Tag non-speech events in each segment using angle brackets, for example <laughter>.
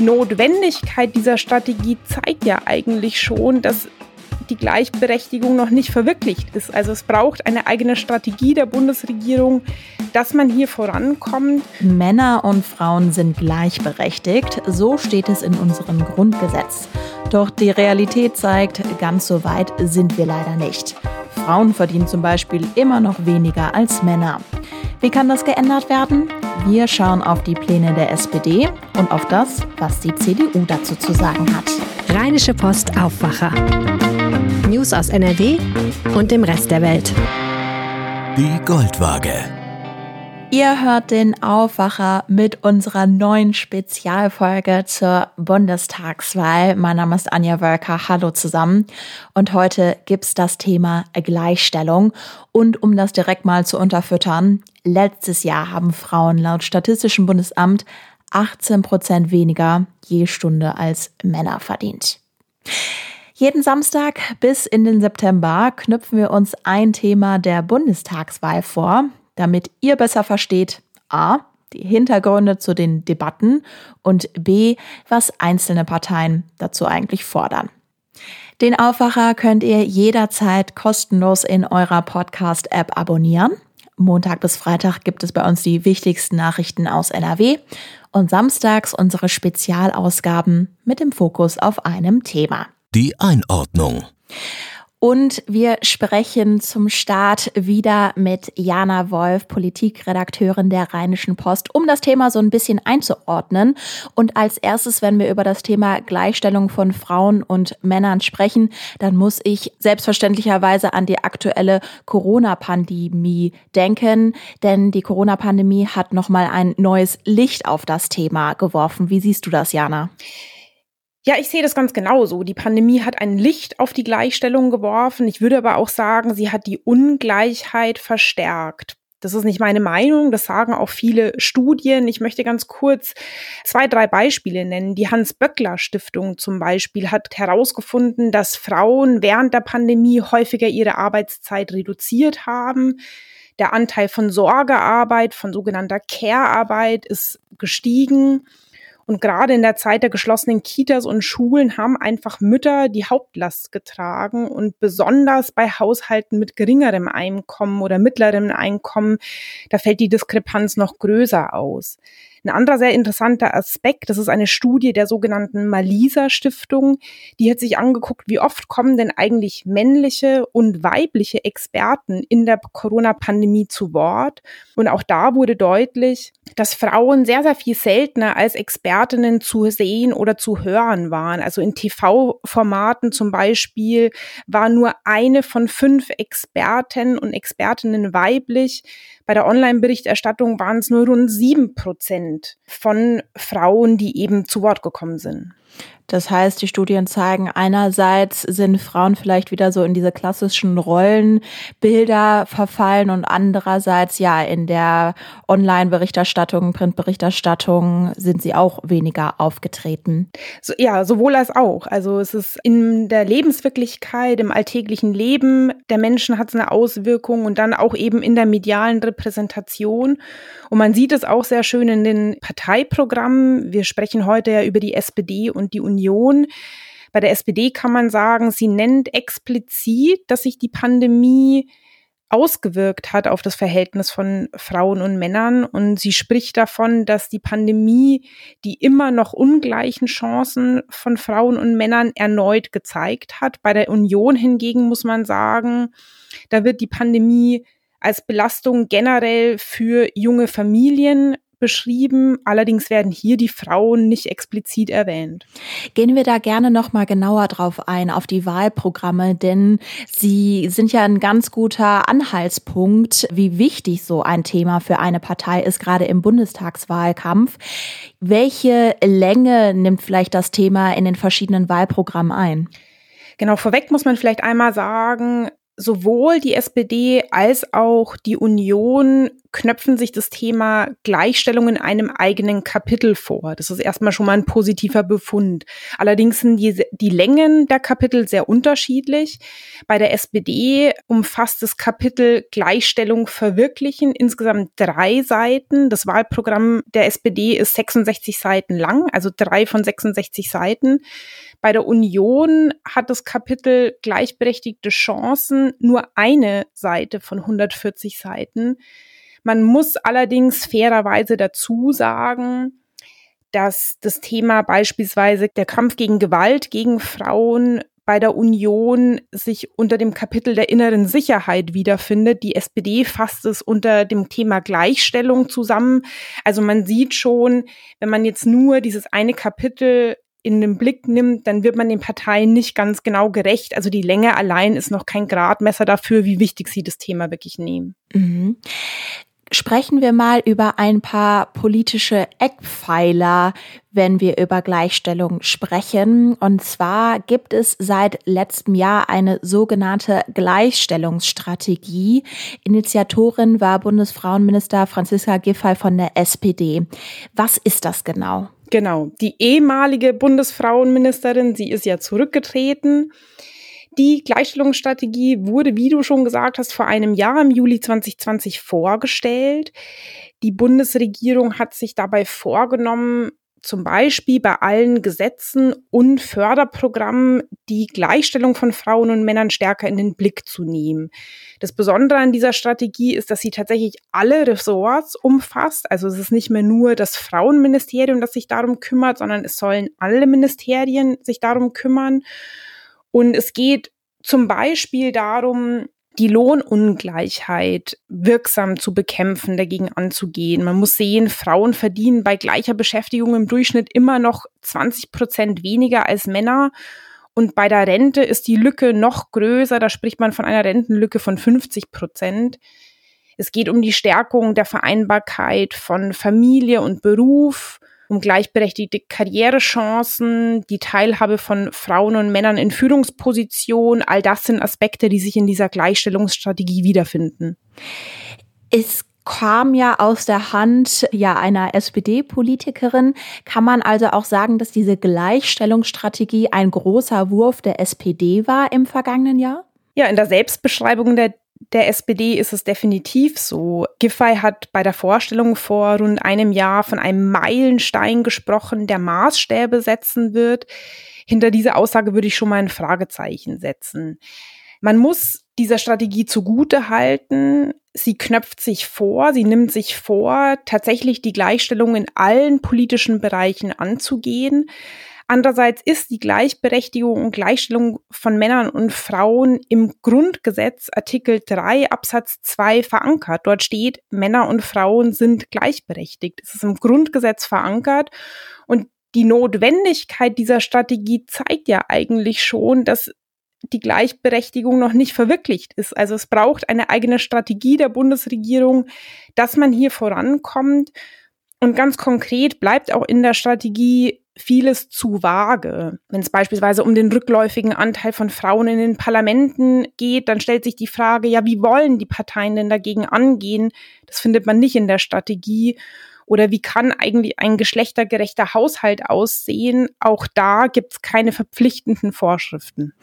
die Notwendigkeit dieser Strategie zeigt ja eigentlich schon, dass die Gleichberechtigung noch nicht verwirklicht ist. Also es braucht eine eigene Strategie der Bundesregierung, dass man hier vorankommt. Männer und Frauen sind gleichberechtigt, so steht es in unserem Grundgesetz. Doch die Realität zeigt, ganz so weit sind wir leider nicht. Frauen verdienen zum Beispiel immer noch weniger als Männer. Wie kann das geändert werden? Wir schauen auf die Pläne der SPD und auf das, was die CDU dazu zu sagen hat. Rheinische Post Aufwacher. News aus NRW und dem Rest der Welt. Die Goldwaage. Ihr hört den Aufwacher mit unserer neuen Spezialfolge zur Bundestagswahl. Mein Name ist Anja Wölker. Hallo zusammen. Und heute gibt's das Thema Gleichstellung. Und um das direkt mal zu unterfüttern, letztes Jahr haben Frauen laut Statistischem Bundesamt 18 Prozent weniger je Stunde als Männer verdient. Jeden Samstag bis in den September knüpfen wir uns ein Thema der Bundestagswahl vor damit ihr besser versteht, a, die Hintergründe zu den Debatten und b, was einzelne Parteien dazu eigentlich fordern. Den Aufwacher könnt ihr jederzeit kostenlos in eurer Podcast-App abonnieren. Montag bis Freitag gibt es bei uns die wichtigsten Nachrichten aus NRW und samstags unsere Spezialausgaben mit dem Fokus auf einem Thema. Die Einordnung. Und wir sprechen zum Start wieder mit Jana Wolf, Politikredakteurin der Rheinischen Post, um das Thema so ein bisschen einzuordnen. Und als erstes, wenn wir über das Thema Gleichstellung von Frauen und Männern sprechen, dann muss ich selbstverständlicherweise an die aktuelle Corona-Pandemie denken, denn die Corona-Pandemie hat nochmal ein neues Licht auf das Thema geworfen. Wie siehst du das, Jana? Ja, ich sehe das ganz genauso. Die Pandemie hat ein Licht auf die Gleichstellung geworfen. Ich würde aber auch sagen, sie hat die Ungleichheit verstärkt. Das ist nicht meine Meinung, das sagen auch viele Studien. Ich möchte ganz kurz zwei, drei Beispiele nennen. Die Hans-Böckler-Stiftung zum Beispiel hat herausgefunden, dass Frauen während der Pandemie häufiger ihre Arbeitszeit reduziert haben. Der Anteil von Sorgearbeit, von sogenannter Care-Arbeit ist gestiegen. Und gerade in der Zeit der geschlossenen Kitas und Schulen haben einfach Mütter die Hauptlast getragen. Und besonders bei Haushalten mit geringerem Einkommen oder mittlerem Einkommen, da fällt die Diskrepanz noch größer aus. Ein anderer sehr interessanter Aspekt, das ist eine Studie der sogenannten Malisa Stiftung, die hat sich angeguckt, wie oft kommen denn eigentlich männliche und weibliche Experten in der Corona-Pandemie zu Wort. Und auch da wurde deutlich, dass Frauen sehr, sehr viel seltener als Expertinnen zu sehen oder zu hören waren. Also in TV-Formaten zum Beispiel war nur eine von fünf Experten und Expertinnen weiblich. Bei der Online-Berichterstattung waren es nur rund sieben Prozent von Frauen, die eben zu Wort gekommen sind. Das heißt, die Studien zeigen, einerseits sind Frauen vielleicht wieder so in diese klassischen Rollenbilder verfallen und andererseits, ja, in der Online-Berichterstattung, Printberichterstattung sind sie auch weniger aufgetreten. So, ja, sowohl als auch. Also es ist in der Lebenswirklichkeit, im alltäglichen Leben der Menschen hat es eine Auswirkung und dann auch eben in der medialen Repräsentation. Und man sieht es auch sehr schön in den Parteiprogrammen. Wir sprechen heute ja über die SPD und die Union. Bei der SPD kann man sagen, sie nennt explizit, dass sich die Pandemie ausgewirkt hat auf das Verhältnis von Frauen und Männern. Und sie spricht davon, dass die Pandemie die immer noch ungleichen Chancen von Frauen und Männern erneut gezeigt hat. Bei der Union hingegen muss man sagen, da wird die Pandemie als Belastung generell für junge Familien beschrieben. Allerdings werden hier die Frauen nicht explizit erwähnt. Gehen wir da gerne noch mal genauer drauf ein auf die Wahlprogramme, denn sie sind ja ein ganz guter Anhaltspunkt, wie wichtig so ein Thema für eine Partei ist, gerade im Bundestagswahlkampf. Welche Länge nimmt vielleicht das Thema in den verschiedenen Wahlprogrammen ein? Genau, vorweg muss man vielleicht einmal sagen, sowohl die SPD als auch die Union knöpfen sich das Thema Gleichstellung in einem eigenen Kapitel vor. Das ist erstmal schon mal ein positiver Befund. Allerdings sind die, die Längen der Kapitel sehr unterschiedlich. Bei der SPD umfasst das Kapitel Gleichstellung verwirklichen insgesamt drei Seiten. Das Wahlprogramm der SPD ist 66 Seiten lang, also drei von 66 Seiten. Bei der Union hat das Kapitel gleichberechtigte Chancen nur eine Seite von 140 Seiten. Man muss allerdings fairerweise dazu sagen, dass das Thema beispielsweise der Kampf gegen Gewalt gegen Frauen bei der Union sich unter dem Kapitel der inneren Sicherheit wiederfindet. Die SPD fasst es unter dem Thema Gleichstellung zusammen. Also man sieht schon, wenn man jetzt nur dieses eine Kapitel in den Blick nimmt, dann wird man den Parteien nicht ganz genau gerecht. Also die Länge allein ist noch kein Gradmesser dafür, wie wichtig sie das Thema wirklich nehmen. Mhm. Sprechen wir mal über ein paar politische Eckpfeiler, wenn wir über Gleichstellung sprechen. Und zwar gibt es seit letztem Jahr eine sogenannte Gleichstellungsstrategie. Initiatorin war Bundesfrauenminister Franziska Giffey von der SPD. Was ist das genau? Genau, die ehemalige Bundesfrauenministerin, sie ist ja zurückgetreten. Die Gleichstellungsstrategie wurde, wie du schon gesagt hast, vor einem Jahr im Juli 2020 vorgestellt. Die Bundesregierung hat sich dabei vorgenommen, zum Beispiel bei allen Gesetzen und Förderprogrammen die Gleichstellung von Frauen und Männern stärker in den Blick zu nehmen. Das Besondere an dieser Strategie ist, dass sie tatsächlich alle Ressorts umfasst. Also es ist nicht mehr nur das Frauenministerium, das sich darum kümmert, sondern es sollen alle Ministerien sich darum kümmern. Und es geht zum Beispiel darum, die Lohnungleichheit wirksam zu bekämpfen, dagegen anzugehen. Man muss sehen, Frauen verdienen bei gleicher Beschäftigung im Durchschnitt immer noch 20 Prozent weniger als Männer. Und bei der Rente ist die Lücke noch größer. Da spricht man von einer Rentenlücke von 50 Prozent. Es geht um die Stärkung der Vereinbarkeit von Familie und Beruf, um gleichberechtigte Karrierechancen, die Teilhabe von Frauen und Männern in Führungspositionen. All das sind Aspekte, die sich in dieser Gleichstellungsstrategie wiederfinden. Es kam ja aus der Hand ja einer SPD-Politikerin. Kann man also auch sagen, dass diese Gleichstellungsstrategie ein großer Wurf der SPD war im vergangenen Jahr? Ja, in der Selbstbeschreibung der der SPD ist es definitiv so. Giffey hat bei der Vorstellung vor rund einem Jahr von einem Meilenstein gesprochen, der Maßstäbe setzen wird. Hinter diese Aussage würde ich schon mal ein Fragezeichen setzen. Man muss dieser Strategie zugute halten. Sie knöpft sich vor, sie nimmt sich vor, tatsächlich die Gleichstellung in allen politischen Bereichen anzugehen. Andererseits ist die Gleichberechtigung und Gleichstellung von Männern und Frauen im Grundgesetz Artikel 3 Absatz 2 verankert. Dort steht, Männer und Frauen sind gleichberechtigt. Es ist im Grundgesetz verankert und die Notwendigkeit dieser Strategie zeigt ja eigentlich schon, dass die Gleichberechtigung noch nicht verwirklicht ist. Also es braucht eine eigene Strategie der Bundesregierung, dass man hier vorankommt. Und ganz konkret bleibt auch in der Strategie vieles zu vage. Wenn es beispielsweise um den rückläufigen Anteil von Frauen in den Parlamenten geht, dann stellt sich die Frage, ja, wie wollen die Parteien denn dagegen angehen? Das findet man nicht in der Strategie. Oder wie kann eigentlich ein geschlechtergerechter Haushalt aussehen? Auch da gibt es keine verpflichtenden Vorschriften.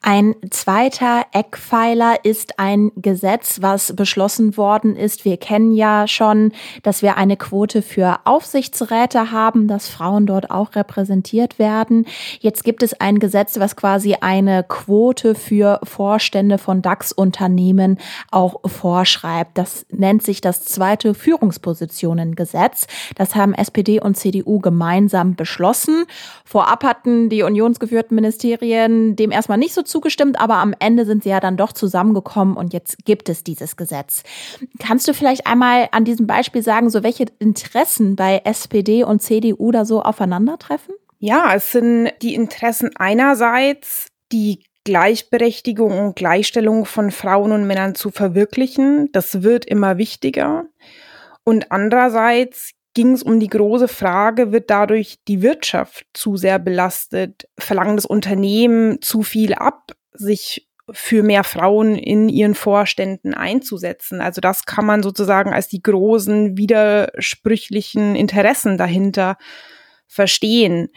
Ein zweiter Eckpfeiler ist ein Gesetz, was beschlossen worden ist. Wir kennen ja schon, dass wir eine Quote für Aufsichtsräte haben, dass Frauen dort auch repräsentiert werden. Jetzt gibt es ein Gesetz, was quasi eine Quote für Vorstände von DAX-Unternehmen auch vorschreibt. Das nennt sich das zweite Führungspositionengesetz. Gesetz. Das haben SPD und CDU gemeinsam beschlossen. Vorab hatten die unionsgeführten Ministerien dem erstmal nicht so zugestimmt, aber am Ende sind sie ja dann doch zusammengekommen und jetzt gibt es dieses Gesetz. Kannst du vielleicht einmal an diesem Beispiel sagen, so welche Interessen bei SPD und CDU da so aufeinandertreffen? Ja, es sind die Interessen einerseits, die Gleichberechtigung und Gleichstellung von Frauen und Männern zu verwirklichen. Das wird immer wichtiger. Und andererseits ging es um die große Frage, wird dadurch die Wirtschaft zu sehr belastet? Verlangen das Unternehmen zu viel ab, sich für mehr Frauen in ihren Vorständen einzusetzen. Also das kann man sozusagen als die großen widersprüchlichen Interessen dahinter verstehen.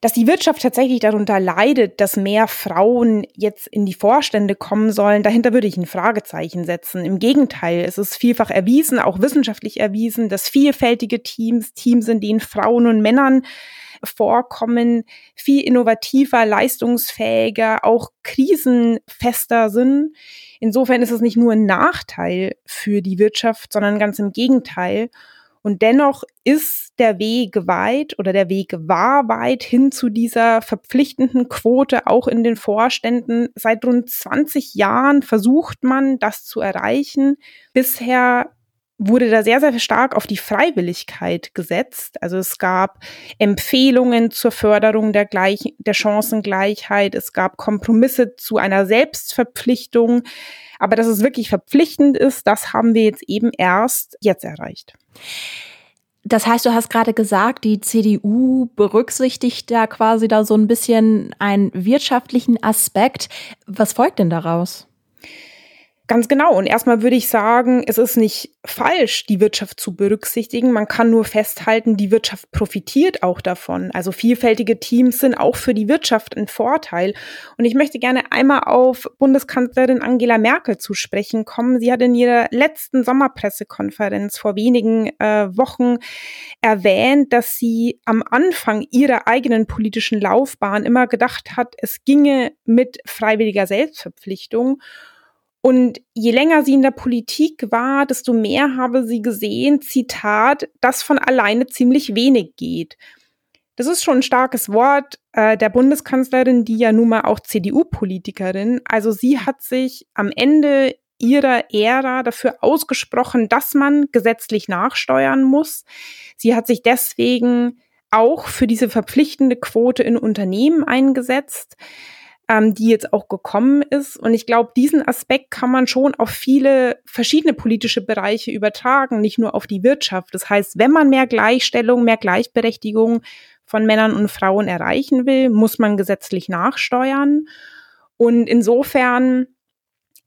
Dass die Wirtschaft tatsächlich darunter leidet, dass mehr Frauen jetzt in die Vorstände kommen sollen, dahinter würde ich ein Fragezeichen setzen. Im Gegenteil, es ist vielfach erwiesen, auch wissenschaftlich erwiesen, dass vielfältige Teams, Teams, in denen Frauen und Männern vorkommen, viel innovativer, leistungsfähiger, auch krisenfester sind. Insofern ist es nicht nur ein Nachteil für die Wirtschaft, sondern ganz im Gegenteil. Und dennoch ist der Weg weit oder der Weg war weit hin zu dieser verpflichtenden Quote auch in den Vorständen. Seit rund 20 Jahren versucht man, das zu erreichen. Bisher wurde da sehr, sehr stark auf die Freiwilligkeit gesetzt. Also es gab Empfehlungen zur Förderung der, Gleich der Chancengleichheit. Es gab Kompromisse zu einer Selbstverpflichtung. Aber dass es wirklich verpflichtend ist, das haben wir jetzt eben erst jetzt erreicht. Das heißt, du hast gerade gesagt, die CDU berücksichtigt da quasi da so ein bisschen einen wirtschaftlichen Aspekt. Was folgt denn daraus? Ganz genau. Und erstmal würde ich sagen, es ist nicht falsch, die Wirtschaft zu berücksichtigen. Man kann nur festhalten, die Wirtschaft profitiert auch davon. Also vielfältige Teams sind auch für die Wirtschaft ein Vorteil. Und ich möchte gerne einmal auf Bundeskanzlerin Angela Merkel zu sprechen kommen. Sie hat in ihrer letzten Sommerpressekonferenz vor wenigen äh, Wochen erwähnt, dass sie am Anfang ihrer eigenen politischen Laufbahn immer gedacht hat, es ginge mit freiwilliger Selbstverpflichtung. Und je länger sie in der Politik war, desto mehr habe sie gesehen, Zitat, dass von alleine ziemlich wenig geht. Das ist schon ein starkes Wort äh, der Bundeskanzlerin, die ja nun mal auch CDU-Politikerin. Also sie hat sich am Ende ihrer Ära dafür ausgesprochen, dass man gesetzlich nachsteuern muss. Sie hat sich deswegen auch für diese verpflichtende Quote in Unternehmen eingesetzt ähm, die jetzt auch gekommen ist. Und ich glaube, diesen Aspekt kann man schon auf viele verschiedene politische Bereiche übertragen, nicht nur auf die Wirtschaft. Das heißt, wenn man mehr Gleichstellung, mehr Gleichberechtigung von Männern und Frauen erreichen will, muss man gesetzlich nachsteuern. Und insofern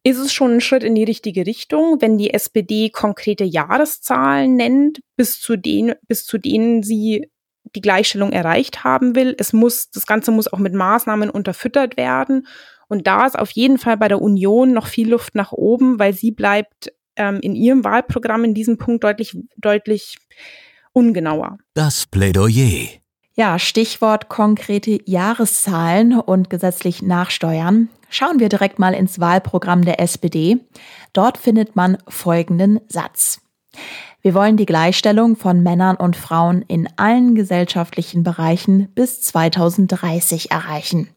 ist es schon ein Schritt in die richtige Richtung, wenn die SPD konkrete Jahreszahlen nennt, bis zu denen, bis zu denen sie die Gleichstellung erreicht haben will. Es muss, das Ganze muss auch mit Maßnahmen unterfüttert werden. Und da ist auf jeden Fall bei der Union noch viel Luft nach oben, weil sie bleibt ähm, in ihrem Wahlprogramm in diesem Punkt deutlich, deutlich ungenauer. Das Plädoyer. Ja, Stichwort konkrete Jahreszahlen und gesetzlich nachsteuern. Schauen wir direkt mal ins Wahlprogramm der SPD. Dort findet man folgenden Satz. Wir wollen die Gleichstellung von Männern und Frauen in allen gesellschaftlichen Bereichen bis 2030 erreichen.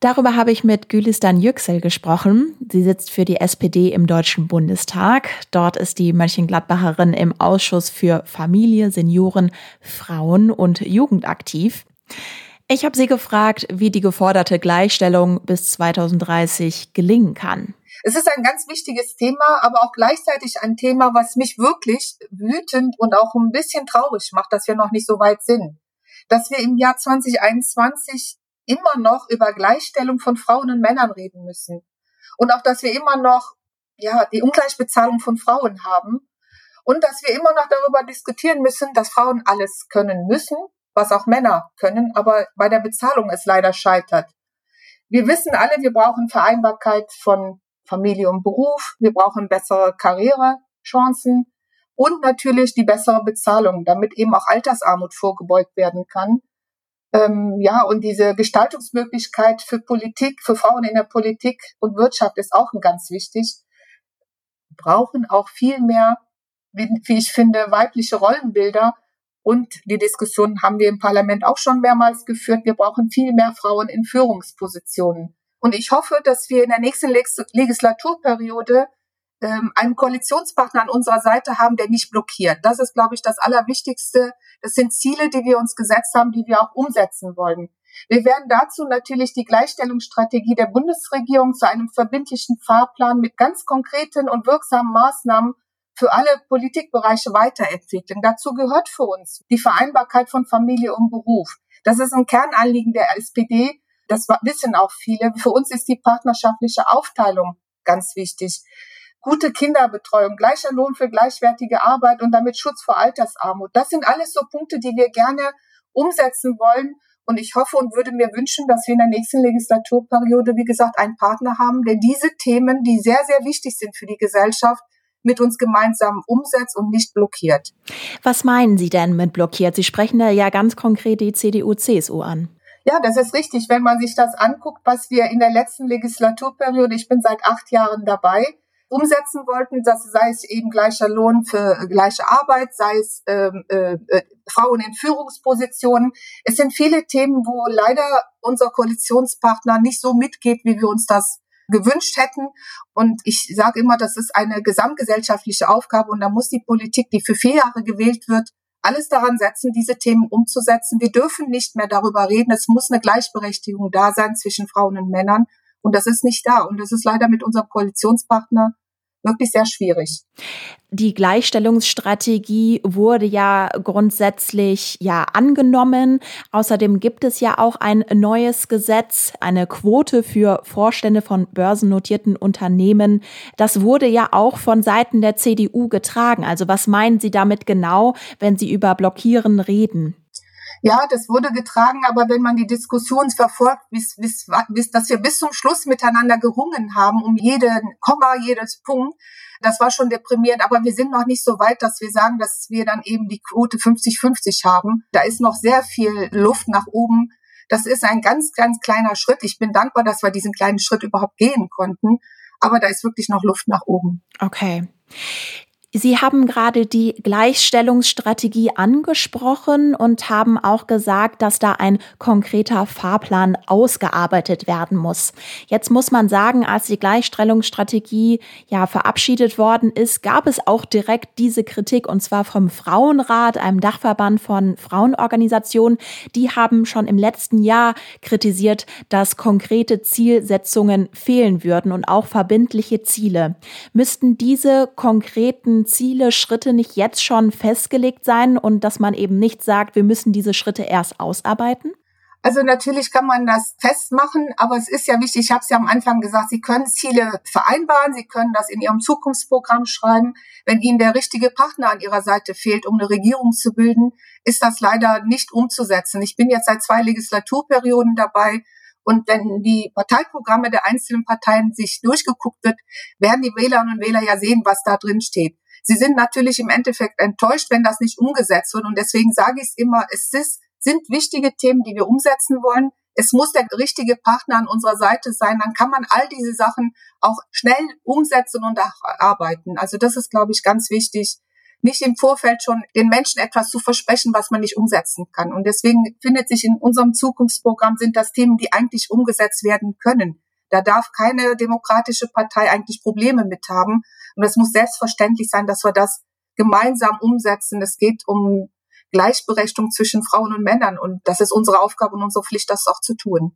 Darüber habe ich mit Gülistan Yüksel gesprochen. Sie sitzt für die SPD im Deutschen Bundestag. Dort ist die Mönchengladbacherin im Ausschuss für Familie, Senioren, Frauen und Jugend aktiv. Ich habe sie gefragt, wie die geforderte Gleichstellung bis 2030 gelingen kann. Es ist ein ganz wichtiges Thema, aber auch gleichzeitig ein Thema, was mich wirklich wütend und auch ein bisschen traurig macht, dass wir noch nicht so weit sind. Dass wir im Jahr 2021 immer noch über Gleichstellung von Frauen und Männern reden müssen. Und auch, dass wir immer noch, ja, die Ungleichbezahlung von Frauen haben. Und dass wir immer noch darüber diskutieren müssen, dass Frauen alles können müssen, was auch Männer können, aber bei der Bezahlung es leider scheitert. Wir wissen alle, wir brauchen Vereinbarkeit von Familie und Beruf. Wir brauchen bessere Karrierechancen und natürlich die bessere Bezahlung, damit eben auch Altersarmut vorgebeugt werden kann. Ähm, ja, und diese Gestaltungsmöglichkeit für Politik, für Frauen in der Politik und Wirtschaft ist auch ganz wichtig. Wir brauchen auch viel mehr, wie, wie ich finde, weibliche Rollenbilder. Und die Diskussion haben wir im Parlament auch schon mehrmals geführt. Wir brauchen viel mehr Frauen in Führungspositionen. Und ich hoffe, dass wir in der nächsten Legislaturperiode ähm, einen Koalitionspartner an unserer Seite haben, der nicht blockiert. Das ist, glaube ich, das Allerwichtigste. Das sind Ziele, die wir uns gesetzt haben, die wir auch umsetzen wollen. Wir werden dazu natürlich die Gleichstellungsstrategie der Bundesregierung zu einem verbindlichen Fahrplan mit ganz konkreten und wirksamen Maßnahmen für alle Politikbereiche weiterentwickeln. Dazu gehört für uns die Vereinbarkeit von Familie und Beruf. Das ist ein Kernanliegen der SPD Das wissen auch viele. Für uns ist die partnerschaftliche Aufteilung ganz wichtig. Gute Kinderbetreuung, gleicher Lohn für gleichwertige Arbeit und damit Schutz vor Altersarmut. Das sind alles so Punkte, die wir gerne umsetzen wollen. Und ich hoffe und würde mir wünschen, dass wir in der nächsten Legislaturperiode, wie gesagt, einen Partner haben, der diese Themen, die sehr, sehr wichtig sind für die Gesellschaft, mit uns gemeinsam umsetzt und nicht blockiert. Was meinen Sie denn mit blockiert? Sie sprechen da ja ganz konkret die CDU-CSU an. Ja, das ist richtig. Wenn man sich das anguckt, was wir in der letzten Legislaturperiode, ich bin seit acht Jahren dabei, umsetzen wollten, dass sei es eben gleicher Lohn für gleiche Arbeit, sei es ähm, äh, äh, Frauen in Führungspositionen. Es sind viele Themen, wo leider unser Koalitionspartner nicht so mitgeht, wie wir uns das gewünscht hätten. Und ich sage immer, das ist eine gesamtgesellschaftliche Aufgabe und da muss die Politik, die für vier Jahre gewählt wird, alles daran setzen, diese Themen umzusetzen. Wir dürfen nicht mehr darüber reden. Es muss eine Gleichberechtigung da sein zwischen Frauen und Männern. Und das ist nicht da. Und das ist leider mit unserem Koalitionspartner wirklich sehr schwierig. Die Gleichstellungsstrategie wurde ja grundsätzlich ja angenommen. Außerdem gibt es ja auch ein neues Gesetz, eine Quote für Vorstände von börsennotierten Unternehmen. Das wurde ja auch von Seiten der CDU getragen. Also was meinen Sie damit genau, wenn Sie über Blockieren reden? Ja, das wurde getragen, aber wenn man die Diskussion verfolgt, bis, bis, bis, dass wir bis zum Schluss miteinander gerungen haben, um jeden Komma, jedes Punkt, das war schon deprimierend, aber wir sind noch nicht so weit, dass wir sagen, dass wir dann eben die Quote 50-50 haben. Da ist noch sehr viel Luft nach oben. Das ist ein ganz, ganz kleiner Schritt. Ich bin dankbar, dass wir diesen kleinen Schritt überhaupt gehen konnten. Aber da ist wirklich noch Luft nach oben. Okay. Sie haben gerade die Gleichstellungsstrategie angesprochen und haben auch gesagt, dass da ein konkreter Fahrplan ausgearbeitet werden muss. Jetzt muss man sagen, als die Gleichstellungsstrategie ja verabschiedet worden ist, gab es auch direkt diese Kritik und zwar vom Frauenrat, einem Dachverband von Frauenorganisationen. Die haben schon im letzten Jahr kritisiert, dass konkrete Zielsetzungen fehlen würden und auch verbindliche Ziele. Müssten diese konkreten Ziele, Schritte nicht jetzt schon festgelegt sein und dass man eben nicht sagt, wir müssen diese Schritte erst ausarbeiten? Also natürlich kann man das festmachen, aber es ist ja wichtig, ich habe es ja am Anfang gesagt, Sie können Ziele vereinbaren, Sie können das in Ihrem Zukunftsprogramm schreiben. Wenn Ihnen der richtige Partner an Ihrer Seite fehlt, um eine Regierung zu bilden, ist das leider nicht umzusetzen. Ich bin jetzt seit zwei Legislaturperioden dabei und wenn die Parteiprogramme der einzelnen Parteien sich durchgeguckt wird, werden die Wählerinnen und Wähler ja sehen, was da drin steht. Sie sind natürlich im Endeffekt enttäuscht, wenn das nicht umgesetzt wird. Und deswegen sage ich es immer, es ist, sind wichtige Themen, die wir umsetzen wollen. Es muss der richtige Partner an unserer Seite sein. Dann kann man all diese Sachen auch schnell umsetzen und arbeiten. Also das ist, glaube ich, ganz wichtig, nicht im Vorfeld schon den Menschen etwas zu versprechen, was man nicht umsetzen kann. Und deswegen findet sich in unserem Zukunftsprogramm sind das Themen, die eigentlich umgesetzt werden können. Da darf keine demokratische Partei eigentlich Probleme mit haben. Und es muss selbstverständlich sein, dass wir das gemeinsam umsetzen. Es geht um Gleichberechtigung zwischen Frauen und Männern. Und das ist unsere Aufgabe und unsere Pflicht, das auch zu tun.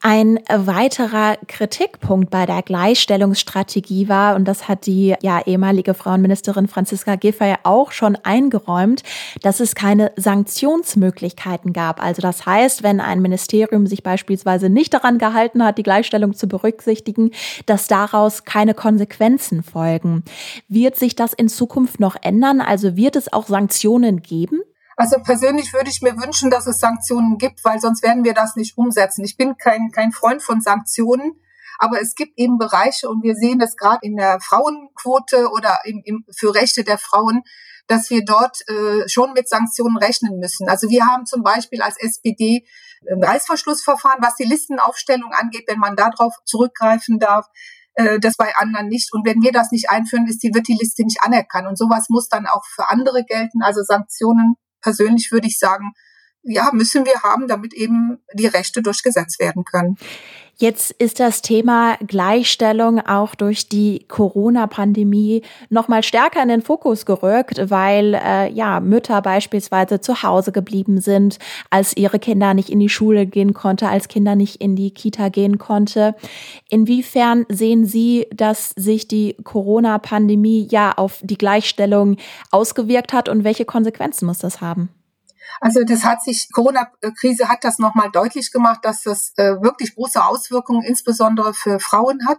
Ein weiterer Kritikpunkt bei der Gleichstellungsstrategie war, und das hat die ja, ehemalige Frauenministerin Franziska Giffey auch schon eingeräumt, dass es keine Sanktionsmöglichkeiten gab. Also das heißt, wenn ein Ministerium sich beispielsweise nicht daran gehalten hat, die Gleichstellung zu berücksichtigen, dass daraus keine Konsequenzen folgen. Wird sich das in Zukunft noch ändern? Also wird es auch Sanktionen geben? Also persönlich würde ich mir wünschen, dass es Sanktionen gibt, weil sonst werden wir das nicht umsetzen. Ich bin kein, kein Freund von Sanktionen, aber es gibt eben Bereiche und wir sehen das gerade in der Frauenquote oder im, im, für Rechte der Frauen, dass wir dort äh, schon mit Sanktionen rechnen müssen. Also wir haben zum Beispiel als SPD ein Reißverschlussverfahren, was die Listenaufstellung angeht, wenn man darauf zurückgreifen darf äh, das bei anderen nicht. Und wenn wir das nicht einführen, ist die, wird die Liste nicht anerkannt. Und sowas muss dann auch für andere gelten. Also Sanktionen persönlich würde ich sagen, ja, müssen wir haben, damit eben die Rechte durchgesetzt werden können. Jetzt ist das Thema Gleichstellung auch durch die Corona-Pandemie noch mal stärker in den Fokus gerückt, weil äh, ja Mütter beispielsweise zu Hause geblieben sind, als ihre Kinder nicht in die Schule gehen konnte, als Kinder nicht in die Kita gehen konnte. Inwiefern sehen Sie, dass sich die Corona-Pandemie ja auf die Gleichstellung ausgewirkt hat und welche Konsequenzen muss das haben? Also das hat sich, Corona-Krise hat das nochmal deutlich gemacht, dass das äh, wirklich große Auswirkungen insbesondere für Frauen hat.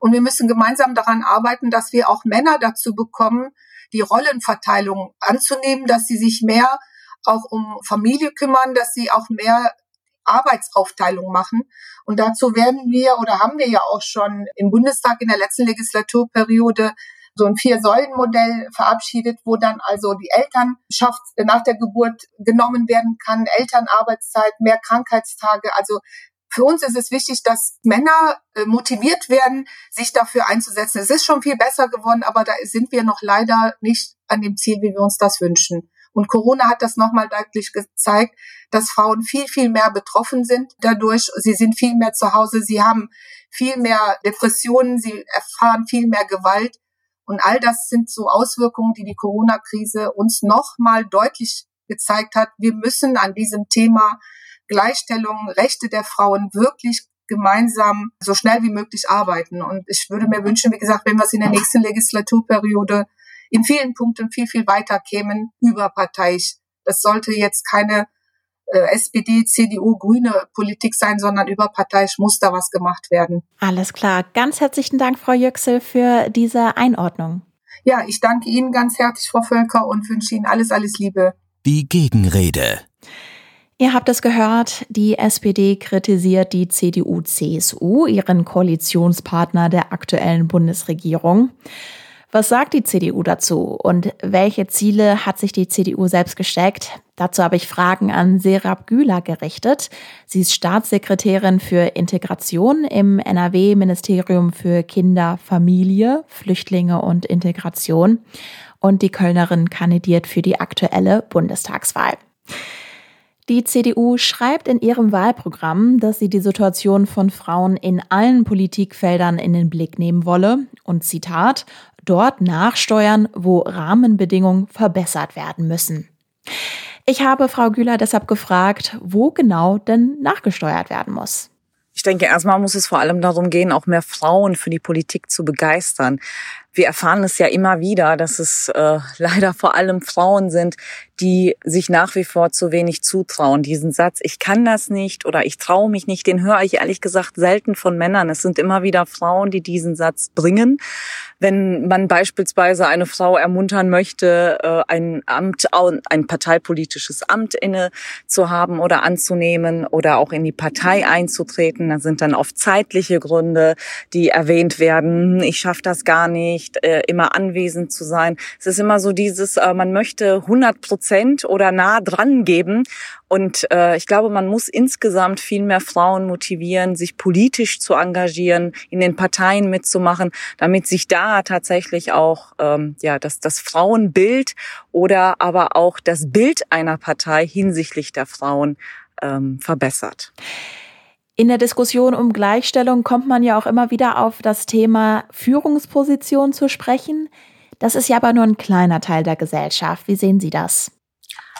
Und wir müssen gemeinsam daran arbeiten, dass wir auch Männer dazu bekommen, die Rollenverteilung anzunehmen, dass sie sich mehr auch um Familie kümmern, dass sie auch mehr Arbeitsaufteilung machen. Und dazu werden wir oder haben wir ja auch schon im Bundestag in der letzten Legislaturperiode so ein Vier-Säulen-Modell verabschiedet, wo dann also die Elternschaft nach der Geburt genommen werden kann, Elternarbeitszeit, mehr Krankheitstage. Also für uns ist es wichtig, dass Männer äh, motiviert werden, sich dafür einzusetzen. Es ist schon viel besser geworden, aber da sind wir noch leider nicht an dem Ziel, wie wir uns das wünschen. Und Corona hat das nochmal deutlich gezeigt, dass Frauen viel, viel mehr betroffen sind dadurch. Sie sind viel mehr zu Hause, sie haben viel mehr Depressionen, sie erfahren viel mehr Gewalt. Und all das sind so Auswirkungen, die die Corona-Krise uns nochmal deutlich gezeigt hat. Wir müssen an diesem Thema Gleichstellung, Rechte der Frauen wirklich gemeinsam so schnell wie möglich arbeiten. Und ich würde mir wünschen, wie gesagt, wenn wir es in der nächsten Legislaturperiode in vielen Punkten viel, viel weiter kämen, überparteiisch. Das sollte jetzt keine SPD, CDU, grüne Politik sein, sondern überparteiisch muss da was gemacht werden. Alles klar. Ganz herzlichen Dank, Frau Yüksel, für diese Einordnung. Ja, ich danke Ihnen ganz herzlich, Frau Völker, und wünsche Ihnen alles, alles Liebe. Die Gegenrede. Ihr habt es gehört, die SPD kritisiert die CDU-CSU, ihren Koalitionspartner der aktuellen Bundesregierung. Was sagt die CDU dazu und welche Ziele hat sich die CDU selbst gesteckt? Dazu habe ich Fragen an Serap Güler gerichtet. Sie ist Staatssekretärin für Integration im NRW-Ministerium für Kinder, Familie, Flüchtlinge und Integration. Und die Kölnerin kandidiert für die aktuelle Bundestagswahl. Die CDU schreibt in ihrem Wahlprogramm, dass sie die Situation von Frauen in allen Politikfeldern in den Blick nehmen wolle und Zitat, dort nachsteuern, wo Rahmenbedingungen verbessert werden müssen. Ich habe Frau Güler deshalb gefragt, wo genau denn nachgesteuert werden muss. Ich denke, erstmal muss es vor allem darum gehen, auch mehr Frauen für die Politik zu begeistern wir erfahren es ja immer wieder, dass es äh, <laughs> leider vor allem Frauen sind, die sich nach wie vor zu wenig zutrauen. Diesen Satz, ich kann das nicht oder ich traue mich nicht, den höre ich ehrlich gesagt selten von Männern. Es sind immer wieder Frauen, die diesen Satz bringen. Wenn man beispielsweise eine Frau ermuntern möchte, äh, ein Amt, ein parteipolitisches Amt inne zu haben oder anzunehmen oder auch in die Partei einzutreten, dann sind dann oft zeitliche Gründe, die erwähnt werden. Ich schaffe das gar nicht nicht äh, immer anwesend zu sein. Es ist immer so dieses, äh, man möchte 100 Prozent oder nah dran geben. Und äh, ich glaube, man muss insgesamt viel mehr Frauen motivieren, sich politisch zu engagieren, in den Parteien mitzumachen, damit sich da tatsächlich auch ähm, ja das, das Frauenbild oder aber auch das Bild einer Partei hinsichtlich der Frauen ähm, verbessert. In der Diskussion um Gleichstellung kommt man ja auch immer wieder auf das Thema Führungsposition zu sprechen. Das ist ja aber nur ein kleiner Teil der Gesellschaft. Wie sehen Sie das?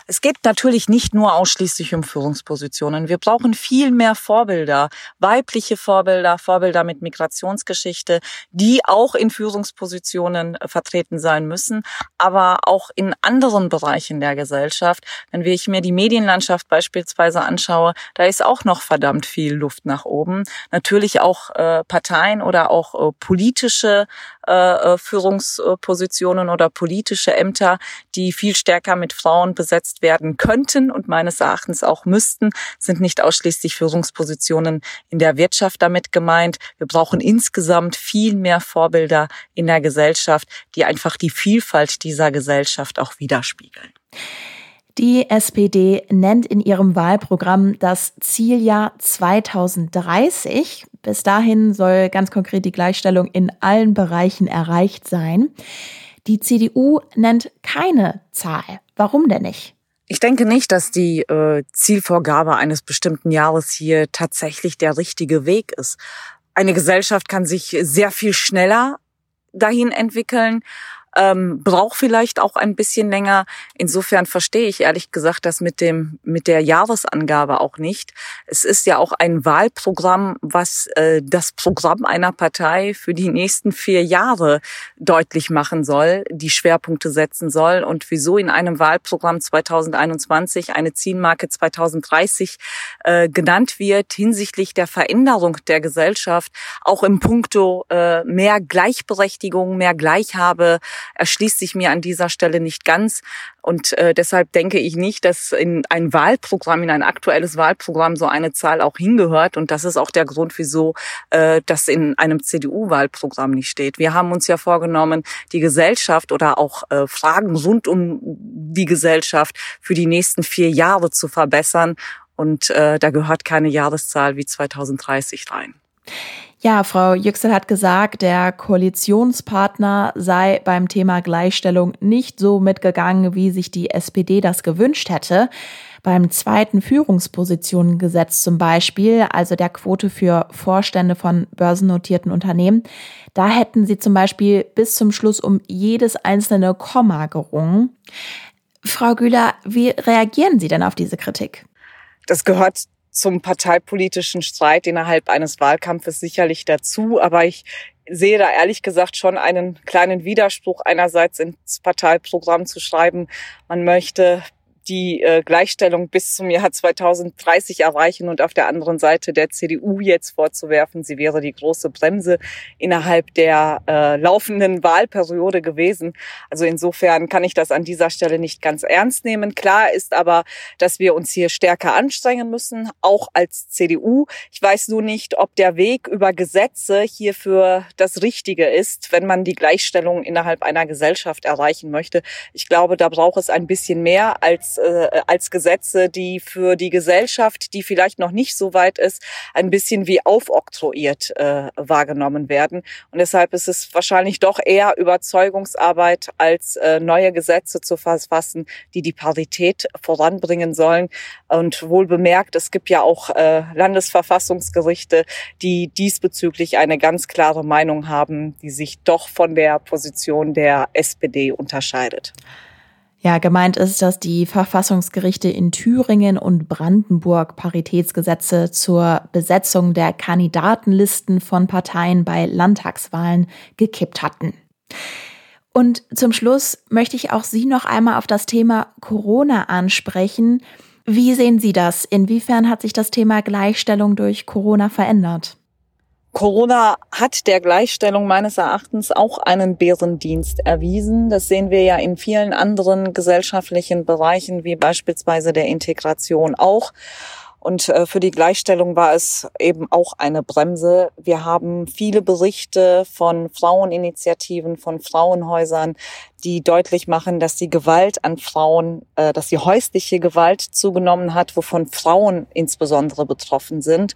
Es geht natürlich nicht nur ausschließlich um Führungspositionen. Wir brauchen viel mehr Vorbilder, weibliche Vorbilder, Vorbilder mit Migrationsgeschichte, die auch in Führungspositionen äh, vertreten sein müssen, aber auch in anderen Bereichen der Gesellschaft. Wenn ich mir die Medienlandschaft beispielsweise anschaue, da ist auch noch verdammt viel Luft nach oben. Natürlich auch äh, Parteien oder auch äh, politische äh, äh Führungspositionen oder politische Ämter, die viel stärker mit Frauen besetzt besetzt werden könnten und meines Erachtens auch müssten, sind nicht ausschließlich Führungspositionen in der Wirtschaft damit gemeint. Wir brauchen insgesamt viel mehr Vorbilder in der Gesellschaft, die einfach die Vielfalt dieser Gesellschaft auch widerspiegeln. Die SPD nennt in ihrem Wahlprogramm das Zieljahr 2030. Bis dahin soll ganz konkret die Gleichstellung in allen Bereichen erreicht sein. Die CDU nennt keine Zahl. Warum denn nicht? Ich denke nicht, dass die äh, Zielvorgabe eines bestimmten Jahres hier tatsächlich der richtige Weg ist. Eine Gesellschaft kann sich sehr viel schneller dahin entwickeln. Ähm, braucht vielleicht auch ein bisschen länger. Insofern verstehe ich ehrlich gesagt das mit dem mit der Jahresangabe auch nicht. Es ist ja auch ein Wahlprogramm, was äh, das Programm einer Partei für die nächsten vier Jahre deutlich machen soll, die Schwerpunkte setzen soll und wieso in einem Wahlprogramm 2021 eine Zielmarke 2030 äh, genannt wird hinsichtlich der Veränderung der Gesellschaft, auch im Punkto äh, mehr Gleichberechtigung, mehr Gleichhabe, erschließt sich mir an dieser Stelle nicht ganz. Und äh, deshalb denke ich nicht, dass in ein Wahlprogramm, in ein aktuelles Wahlprogramm so eine Zahl auch hingehört. Und das ist auch der Grund, wieso äh, das in einem CDU-Wahlprogramm nicht steht. Wir haben uns ja vorgenommen, die Gesellschaft oder auch äh, Fragen rund um die Gesellschaft für die nächsten vier Jahre zu verbessern. Und äh, da gehört keine Jahreszahl wie 2030 rein. Ja, Frau Yüksel hat gesagt, der Koalitionspartner sei beim Thema Gleichstellung nicht so mitgegangen, wie sich die SPD das gewünscht hätte. Beim zweiten Führungspositionengesetz zum Beispiel, also der Quote für Vorstände von börsennotierten Unternehmen, da hätten sie zum Beispiel bis zum Schluss um jedes einzelne Komma gerungen. Frau Güler, wie reagieren Sie denn auf diese Kritik? Das gehört zum parteipolitischen Streit innerhalb eines Wahlkampfes sicherlich dazu. Aber ich sehe da ehrlich gesagt schon einen kleinen Widerspruch einerseits ins Parteiprogramm zu schreiben, man möchte die äh, Gleichstellung bis zum Jahr 2030 erreichen und auf der anderen Seite der CDU jetzt vorzuwerfen, sie wäre die große Bremse innerhalb der äh, laufenden Wahlperiode gewesen. Also insofern kann ich das an dieser Stelle nicht ganz ernst nehmen. Klar ist aber, dass wir uns hier stärker anstrengen müssen, auch als CDU. Ich weiß nur nicht, ob der Weg über Gesetze hierfür das Richtige ist, wenn man die Gleichstellung innerhalb einer Gesellschaft erreichen möchte. Ich glaube, da braucht es ein bisschen mehr als äh, als Gesetze, die für die Gesellschaft, die vielleicht noch nicht so weit ist, ein bisschen wie aufoktroyiert äh, wahrgenommen werden. Und deshalb ist es wahrscheinlich doch eher Überzeugungsarbeit, als äh, neue Gesetze zu verfassen, die die Parität voranbringen sollen. Und wohl bemerkt, es gibt ja auch äh, Landesverfassungsgerichte, die diesbezüglich eine ganz klare Meinung haben, die sich doch von der Position der SPD unterscheidet. Ja, gemeint ist, dass die Verfassungsgerichte in Thüringen und Brandenburg Paritätsgesetze zur Besetzung der Kandidatenlisten von Parteien bei Landtagswahlen gekippt hatten. Und zum Schluss möchte ich auch Sie noch einmal auf das Thema Corona ansprechen. Wie sehen Sie das? Inwiefern hat sich das Thema Gleichstellung durch Corona verändert? Corona hat der Gleichstellung meines Erachtens auch einen Bärendienst erwiesen. Das sehen wir ja in vielen anderen gesellschaftlichen Bereichen, wie beispielsweise der Integration auch. Und äh, für die Gleichstellung war es eben auch eine Bremse. Wir haben viele Berichte von Fraueninitiativen, von Frauenhäusern, die deutlich machen, dass die Gewalt an Frauen, äh, dass die häusliche Gewalt zugenommen hat, wovon Frauen insbesondere betroffen sind.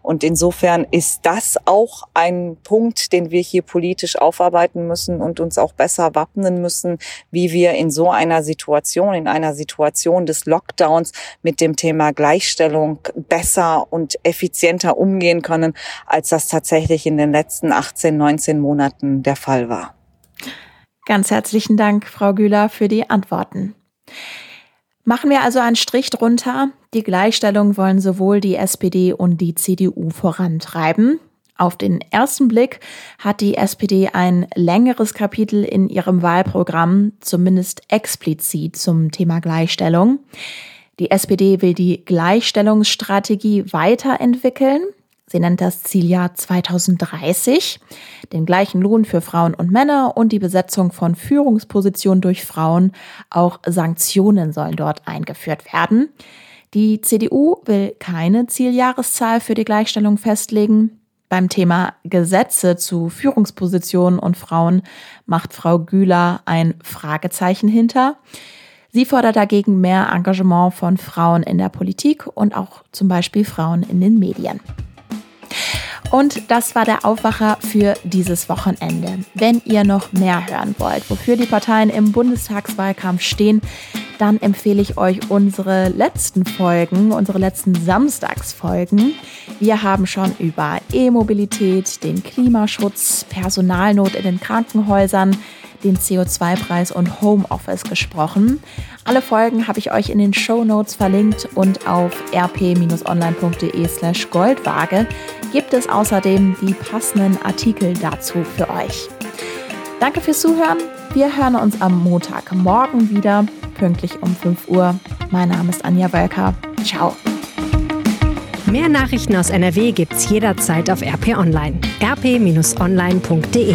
Und insofern ist das auch ein Punkt, den wir hier politisch aufarbeiten müssen und uns auch besser wappnen müssen, wie wir in so einer Situation, in einer Situation des Lockdowns mit dem Thema Gleichstellung besser und effizienter umgehen können, als das tatsächlich in den letzten 18, 19 Monaten der Fall war. Ganz herzlichen Dank, Frau Güler, für die Antworten. Machen wir also einen Strich drunter. Die Gleichstellung wollen sowohl die SPD und die CDU vorantreiben. Auf den ersten Blick hat die SPD ein längeres Kapitel in ihrem Wahlprogramm, zumindest explizit zum Thema Gleichstellung. Die SPD will die Gleichstellungsstrategie weiterentwickeln. Sie nennt das Zieljahr 2030, den gleichen Lohn für Frauen und Männer und die Besetzung von Führungspositionen durch Frauen. Auch Sanktionen sollen dort eingeführt werden. Die CDU will keine Zieljahreszahl für die Gleichstellung festlegen. Beim Thema Gesetze zu Führungspositionen und Frauen macht Frau Güler ein Fragezeichen hinter. Sie fordert dagegen mehr Engagement von Frauen in der Politik und auch zum Beispiel Frauen in den Medien. Und das war der Aufwacher für dieses Wochenende. Wenn ihr noch mehr hören wollt, wofür die Parteien im Bundestagswahlkampf stehen, dann empfehle ich euch unsere letzten Folgen, unsere letzten Samstagsfolgen. Wir haben schon über E-Mobilität, den Klimaschutz, Personalnot in den Krankenhäusern, den CO2-Preis und Homeoffice gesprochen. Alle Folgen habe ich euch in den Show Notes verlinkt und auf rp-online.de slash Goldwaage gibt es außerdem die passenden Artikel dazu für euch. Danke fürs Zuhören. Wir hören uns am Montagmorgen wieder, pünktlich um 5 Uhr. Mein Name ist Anja Wölker. Ciao. Mehr Nachrichten aus NRW gibt's jederzeit auf RP Online. rp-online.de